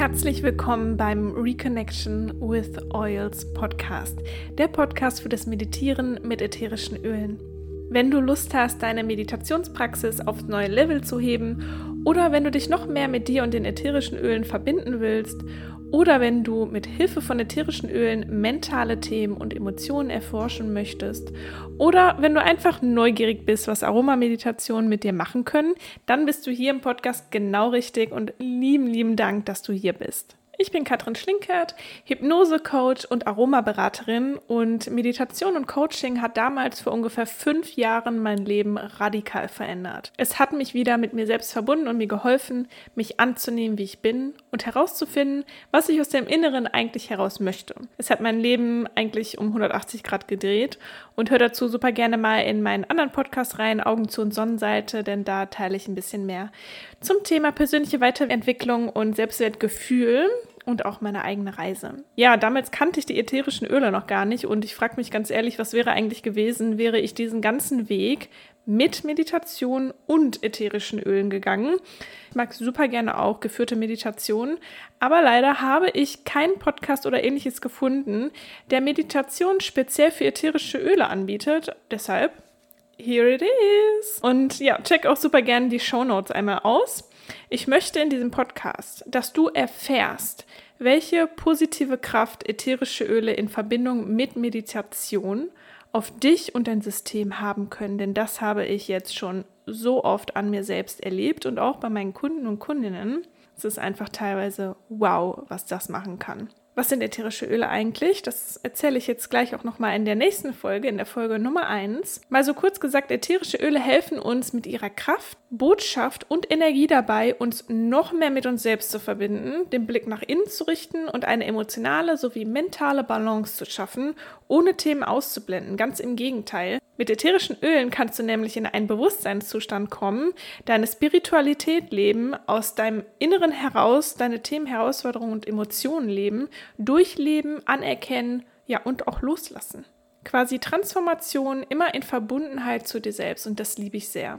herzlich willkommen beim Reconnection with Oils Podcast, der Podcast für das Meditieren mit ätherischen Ölen. Wenn du Lust hast, deine Meditationspraxis aufs neue Level zu heben oder wenn du dich noch mehr mit dir und den ätherischen Ölen verbinden willst oder wenn du mit Hilfe von ätherischen Ölen mentale Themen und Emotionen erforschen möchtest. Oder wenn du einfach neugierig bist, was Aromameditationen mit dir machen können, dann bist du hier im Podcast genau richtig und lieben, lieben Dank, dass du hier bist. Ich bin Katrin Schlinkert, Hypnose-Coach und Aromaberaterin und Meditation und Coaching hat damals vor ungefähr fünf Jahren mein Leben radikal verändert. Es hat mich wieder mit mir selbst verbunden und mir geholfen, mich anzunehmen, wie ich bin und herauszufinden, was ich aus dem Inneren eigentlich heraus möchte. Es hat mein Leben eigentlich um 180 Grad gedreht und hör dazu super gerne mal in meinen anderen Podcast rein, Augen zu und Sonnenseite, denn da teile ich ein bisschen mehr zum Thema persönliche Weiterentwicklung und Selbstwertgefühl und auch meine eigene Reise. Ja, damals kannte ich die ätherischen Öle noch gar nicht und ich frage mich ganz ehrlich, was wäre eigentlich gewesen, wäre ich diesen ganzen Weg mit Meditation und ätherischen Ölen gegangen. Ich mag super gerne auch geführte Meditationen, aber leider habe ich keinen Podcast oder ähnliches gefunden, der Meditation speziell für ätherische Öle anbietet. Deshalb here it is. Und ja, check auch super gerne die Show Notes einmal aus. Ich möchte in diesem Podcast, dass du erfährst, welche positive Kraft ätherische Öle in Verbindung mit Meditation auf dich und dein System haben können. Denn das habe ich jetzt schon so oft an mir selbst erlebt und auch bei meinen Kunden und Kundinnen. Es ist einfach teilweise wow, was das machen kann. Was sind ätherische Öle eigentlich? Das erzähle ich jetzt gleich auch nochmal in der nächsten Folge, in der Folge Nummer 1. Mal so kurz gesagt, ätherische Öle helfen uns mit ihrer Kraft, Botschaft und Energie dabei, uns noch mehr mit uns selbst zu verbinden, den Blick nach innen zu richten und eine emotionale sowie mentale Balance zu schaffen, ohne Themen auszublenden. Ganz im Gegenteil. Mit ätherischen Ölen kannst du nämlich in einen Bewusstseinszustand kommen, deine Spiritualität leben, aus deinem Inneren heraus deine Themen, Herausforderungen und Emotionen leben, durchleben, anerkennen, ja und auch loslassen quasi Transformation immer in Verbundenheit zu dir selbst und das liebe ich sehr.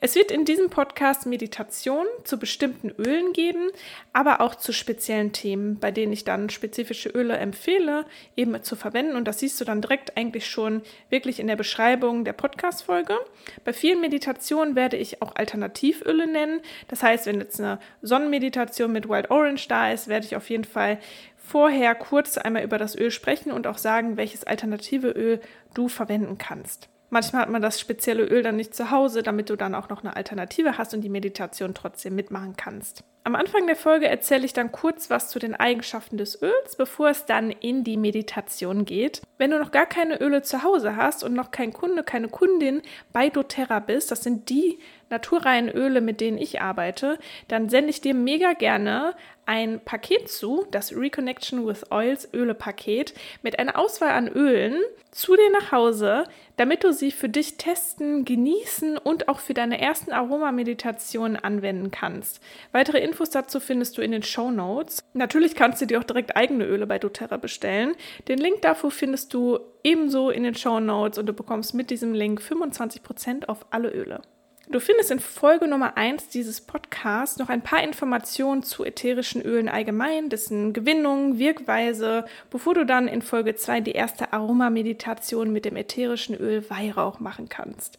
Es wird in diesem Podcast Meditation zu bestimmten Ölen geben, aber auch zu speziellen Themen, bei denen ich dann spezifische Öle empfehle, eben zu verwenden und das siehst du dann direkt eigentlich schon wirklich in der Beschreibung der Podcast-Folge. Bei vielen Meditationen werde ich auch Alternativöle nennen. Das heißt, wenn jetzt eine Sonnenmeditation mit Wild Orange da ist, werde ich auf jeden Fall vorher kurz einmal über das Öl sprechen und auch sagen, welches alternative Öl du verwenden kannst. Manchmal hat man das spezielle Öl dann nicht zu Hause, damit du dann auch noch eine Alternative hast und die Meditation trotzdem mitmachen kannst. Am Anfang der Folge erzähle ich dann kurz was zu den Eigenschaften des Öls, bevor es dann in die Meditation geht. Wenn du noch gar keine Öle zu Hause hast und noch kein Kunde, keine Kundin bei doTERRA bist, das sind die naturreinen Öle, mit denen ich arbeite, dann sende ich dir mega gerne ein Paket zu, das Reconnection with Oils Öle-Paket, mit einer Auswahl an Ölen zu dir nach Hause, damit du sie für dich testen, genießen und auch für deine ersten Aromameditationen anwenden kannst. Weitere Infos dazu findest du in den Show Notes. Natürlich kannst du dir auch direkt eigene Öle bei doTERRA bestellen. Den Link dafür findest du ebenso in den Show Notes und du bekommst mit diesem Link 25% auf alle Öle. Du findest in Folge Nummer 1 dieses Podcasts noch ein paar Informationen zu ätherischen Ölen allgemein, dessen Gewinnung, Wirkweise, bevor du dann in Folge 2 die erste Aromameditation mit dem ätherischen Öl Weihrauch machen kannst.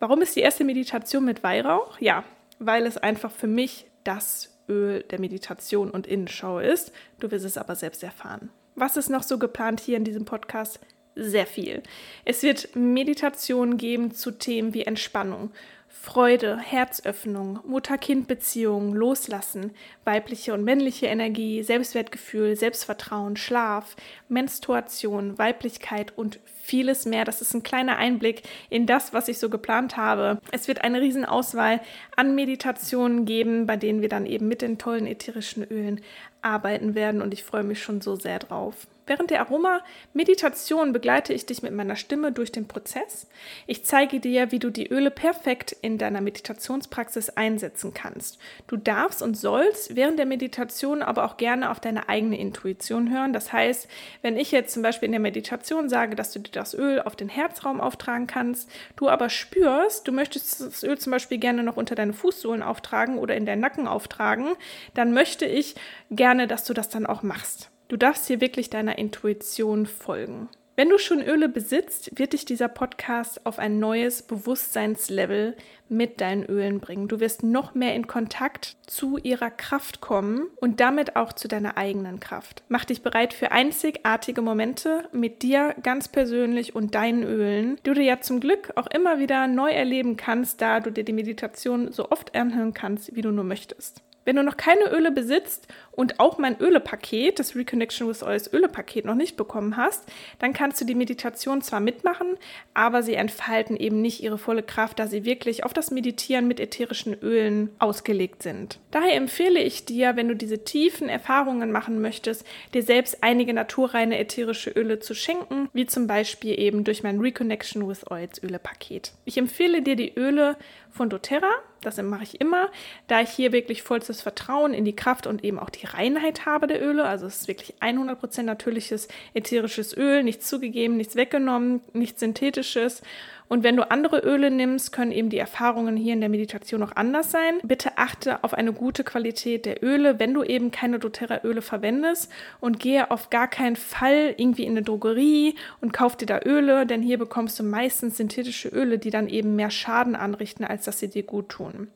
Warum ist die erste Meditation mit Weihrauch? Ja, weil es einfach für mich das Öl der Meditation und Innenschau ist. Du wirst es aber selbst erfahren. Was ist noch so geplant hier in diesem Podcast? Sehr viel. Es wird Meditationen geben zu Themen wie Entspannung, Freude, Herzöffnung, Mutter-Kind-Beziehung, Loslassen, weibliche und männliche Energie, Selbstwertgefühl, Selbstvertrauen, Schlaf, Menstruation, Weiblichkeit und vieles mehr. Das ist ein kleiner Einblick in das, was ich so geplant habe. Es wird eine Riesenauswahl an Meditationen geben, bei denen wir dann eben mit den tollen ätherischen Ölen arbeiten werden und ich freue mich schon so sehr drauf. Während der Aroma-Meditation begleite ich dich mit meiner Stimme durch den Prozess. Ich zeige dir, wie du die Öle perfekt in deiner Meditationspraxis einsetzen kannst. Du darfst und sollst während der Meditation aber auch gerne auf deine eigene Intuition hören. Das heißt, wenn ich jetzt zum Beispiel in der Meditation sage, dass du dir das Öl auf den Herzraum auftragen kannst, du aber spürst, du möchtest das Öl zum Beispiel gerne noch unter deine Fußsohlen auftragen oder in deinen Nacken auftragen, dann möchte ich gerne, dass du das dann auch machst. Du darfst hier wirklich deiner Intuition folgen. Wenn du schon Öle besitzt, wird dich dieser Podcast auf ein neues Bewusstseinslevel mit deinen Ölen bringen. Du wirst noch mehr in Kontakt zu ihrer Kraft kommen und damit auch zu deiner eigenen Kraft. Mach dich bereit für einzigartige Momente mit dir ganz persönlich und deinen Ölen, die du ja zum Glück auch immer wieder neu erleben kannst, da du dir die Meditation so oft anhören kannst, wie du nur möchtest. Wenn du noch keine Öle besitzt und auch mein Ölepaket, das Reconnection with Oils Ölepaket noch nicht bekommen hast, dann kannst du die Meditation zwar mitmachen, aber sie entfalten eben nicht ihre volle Kraft, da sie wirklich auf das Meditieren mit ätherischen Ölen ausgelegt sind. Daher empfehle ich dir, wenn du diese tiefen Erfahrungen machen möchtest, dir selbst einige naturreine ätherische Öle zu schenken, wie zum Beispiel eben durch mein Reconnection with Oils Ölepaket. Ich empfehle dir die Öle von doTERRA, das mache ich immer, da ich hier wirklich vollstes Vertrauen in die Kraft und eben auch die Reinheit habe der Öle. Also es ist wirklich 100% natürliches ätherisches Öl, nichts zugegeben, nichts weggenommen, nichts synthetisches. Und wenn du andere Öle nimmst, können eben die Erfahrungen hier in der Meditation noch anders sein. Bitte achte auf eine gute Qualität der Öle, wenn du eben keine doTERRA-Öle verwendest und gehe auf gar keinen Fall irgendwie in eine Drogerie und kauf dir da Öle, denn hier bekommst du meistens synthetische Öle, die dann eben mehr Schaden anrichten, als dass sie dir gut tun.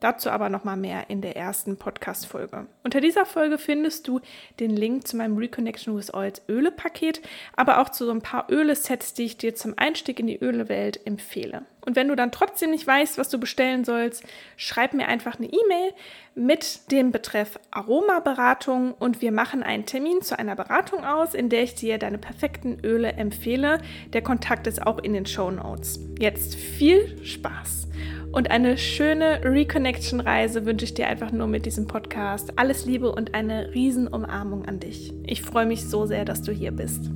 Dazu aber nochmal mehr in der ersten Podcast-Folge. Unter dieser Folge findest du den Link zu meinem Reconnection with Oils Öle-Paket, aber auch zu so ein paar Öle-Sets, die ich dir zum Einstieg in die Ölewelt empfehle. Und wenn du dann trotzdem nicht weißt, was du bestellen sollst, schreib mir einfach eine E-Mail mit dem Betreff Aromaberatung und wir machen einen Termin zu einer Beratung aus, in der ich dir deine perfekten Öle empfehle. Der Kontakt ist auch in den Show Notes. Jetzt viel Spaß! Und eine schöne Reconnection-Reise wünsche ich dir einfach nur mit diesem Podcast. Alles Liebe und eine Riesenumarmung an dich. Ich freue mich so sehr, dass du hier bist.